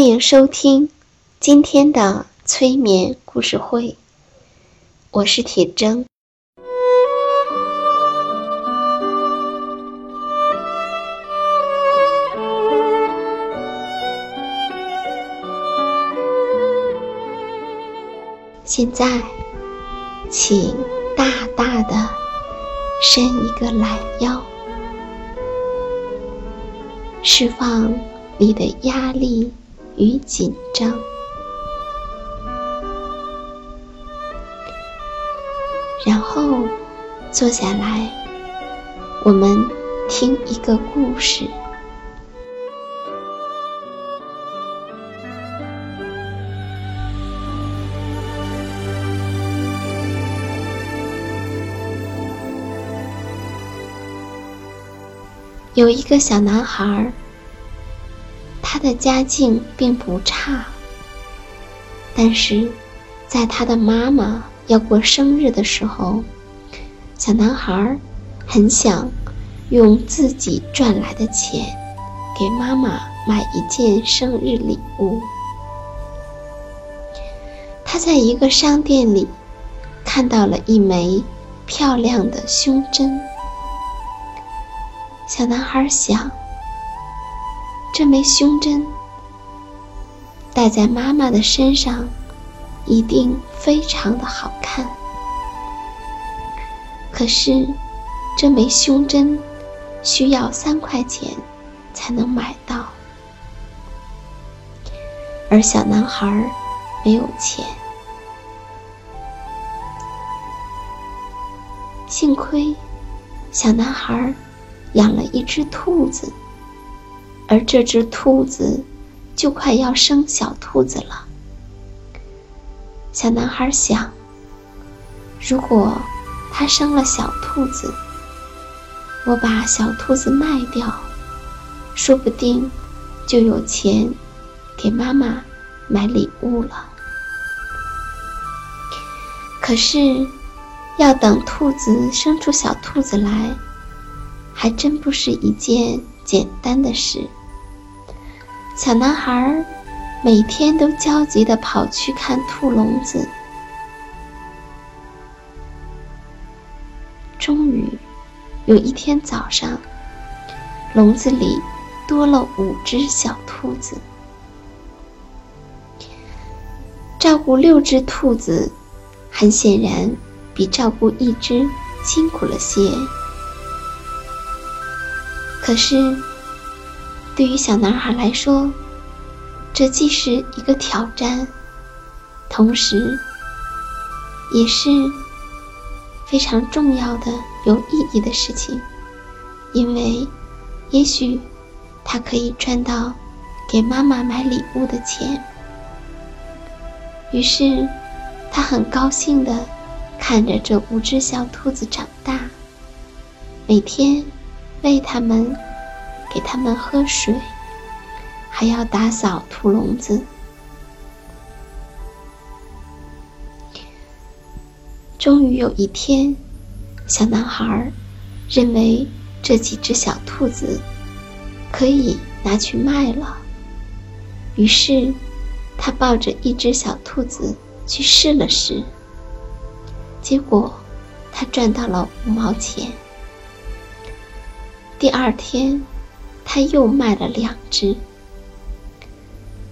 欢迎收听今天的催眠故事会，我是铁铮。现在，请大大的伸一个懒腰，释放你的压力。与紧张，然后坐下来，我们听一个故事。有一个小男孩儿。他的家境并不差，但是，在他的妈妈要过生日的时候，小男孩很想用自己赚来的钱给妈妈买一件生日礼物。他在一个商店里看到了一枚漂亮的胸针，小男孩想。这枚胸针戴在妈妈的身上，一定非常的好看。可是，这枚胸针需要三块钱才能买到，而小男孩没有钱。幸亏，小男孩养了一只兔子。而这只兔子就快要生小兔子了。小男孩想：如果它生了小兔子，我把小兔子卖掉，说不定就有钱给妈妈买礼物了。可是，要等兔子生出小兔子来，还真不是一件简单的事。小男孩每天都焦急地跑去看兔笼子。终于，有一天早上，笼子里多了五只小兔子。照顾六只兔子，很显然比照顾一只辛苦了些。可是。对于小男孩来说，这既是一个挑战，同时也是非常重要的、有意义的事情，因为也许他可以赚到给妈妈买礼物的钱。于是，他很高兴地看着这五只小兔子长大，每天喂它们。给他们喝水，还要打扫兔笼子。终于有一天，小男孩认为这几只小兔子可以拿去卖了，于是他抱着一只小兔子去试了试，结果他赚到了五毛钱。第二天，他又卖了两只。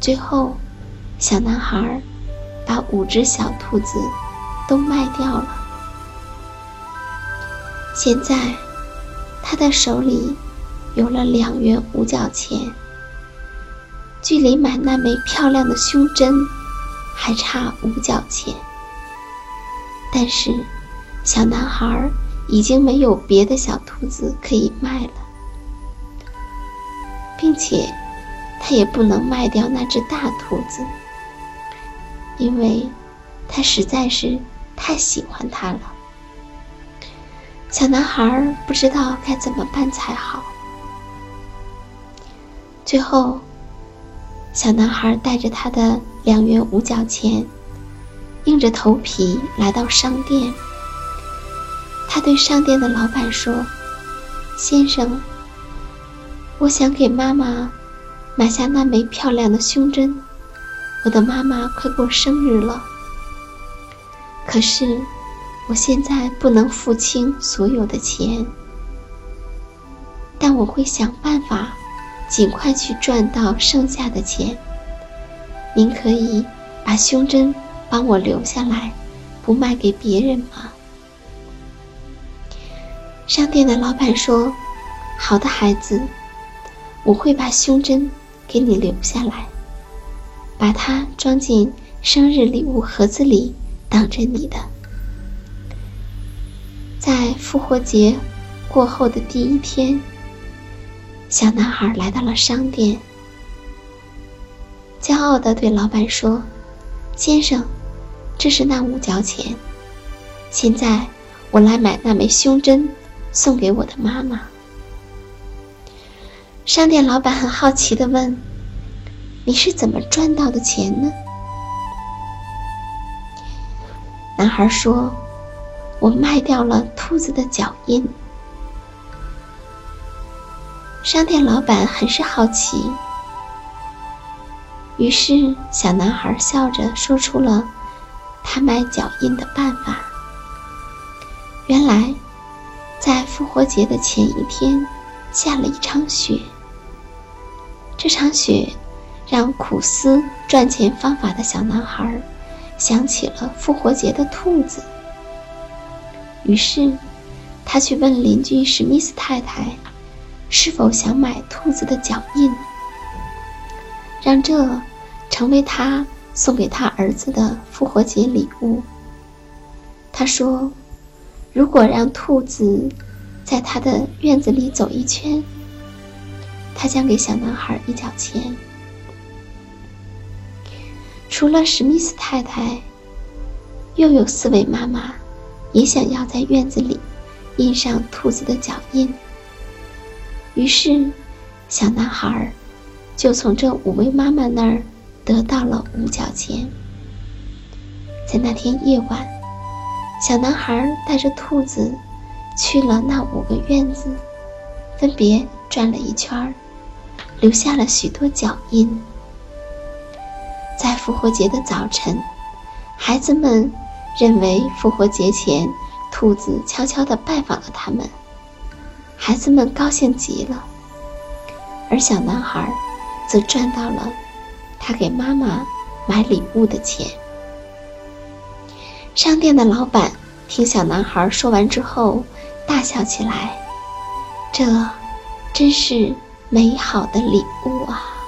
最后，小男孩把五只小兔子都卖掉了。现在，他的手里有了两元五角钱，距离买那枚漂亮的胸针还差五角钱。但是，小男孩已经没有别的小兔子可以卖了，并且。他也不能卖掉那只大兔子，因为他实在是太喜欢它了。小男孩不知道该怎么办才好。最后，小男孩带着他的两元五角钱，硬着头皮来到商店。他对商店的老板说：“先生，我想给妈妈。”买下那枚漂亮的胸针，我的妈妈快过生日了。可是，我现在不能付清所有的钱，但我会想办法，尽快去赚到剩下的钱。您可以把胸针帮我留下来，不卖给别人吗？商店的老板说：“好的，孩子，我会把胸针。”给你留下来，把它装进生日礼物盒子里，等着你的。在复活节过后的第一天，小男孩来到了商店，骄傲地对老板说：“先生，这是那五角钱，现在我来买那枚胸针，送给我的妈妈。”商店老板很好奇的问：“你是怎么赚到的钱呢？”男孩说：“我卖掉了兔子的脚印。”商店老板很是好奇，于是小男孩笑着说出了他卖脚印的办法。原来，在复活节的前一天。下了一场雪。这场雪让苦思赚钱方法的小男孩想起了复活节的兔子。于是，他去问邻居史密斯太太，是否想买兔子的脚印，让这成为他送给他儿子的复活节礼物。他说：“如果让兔子……”在他的院子里走一圈，他将给小男孩一角钱。除了史密斯太太，又有四位妈妈也想要在院子里印上兔子的脚印。于是，小男孩就从这五位妈妈那儿得到了五角钱。在那天夜晚，小男孩带着兔子。去了那五个院子，分别转了一圈儿，留下了许多脚印。在复活节的早晨，孩子们认为复活节前兔子悄悄地拜访了他们，孩子们高兴极了。而小男孩则赚到了他给妈妈买礼物的钱。商店的老板听小男孩说完之后。大笑起来，这真是美好的礼物啊！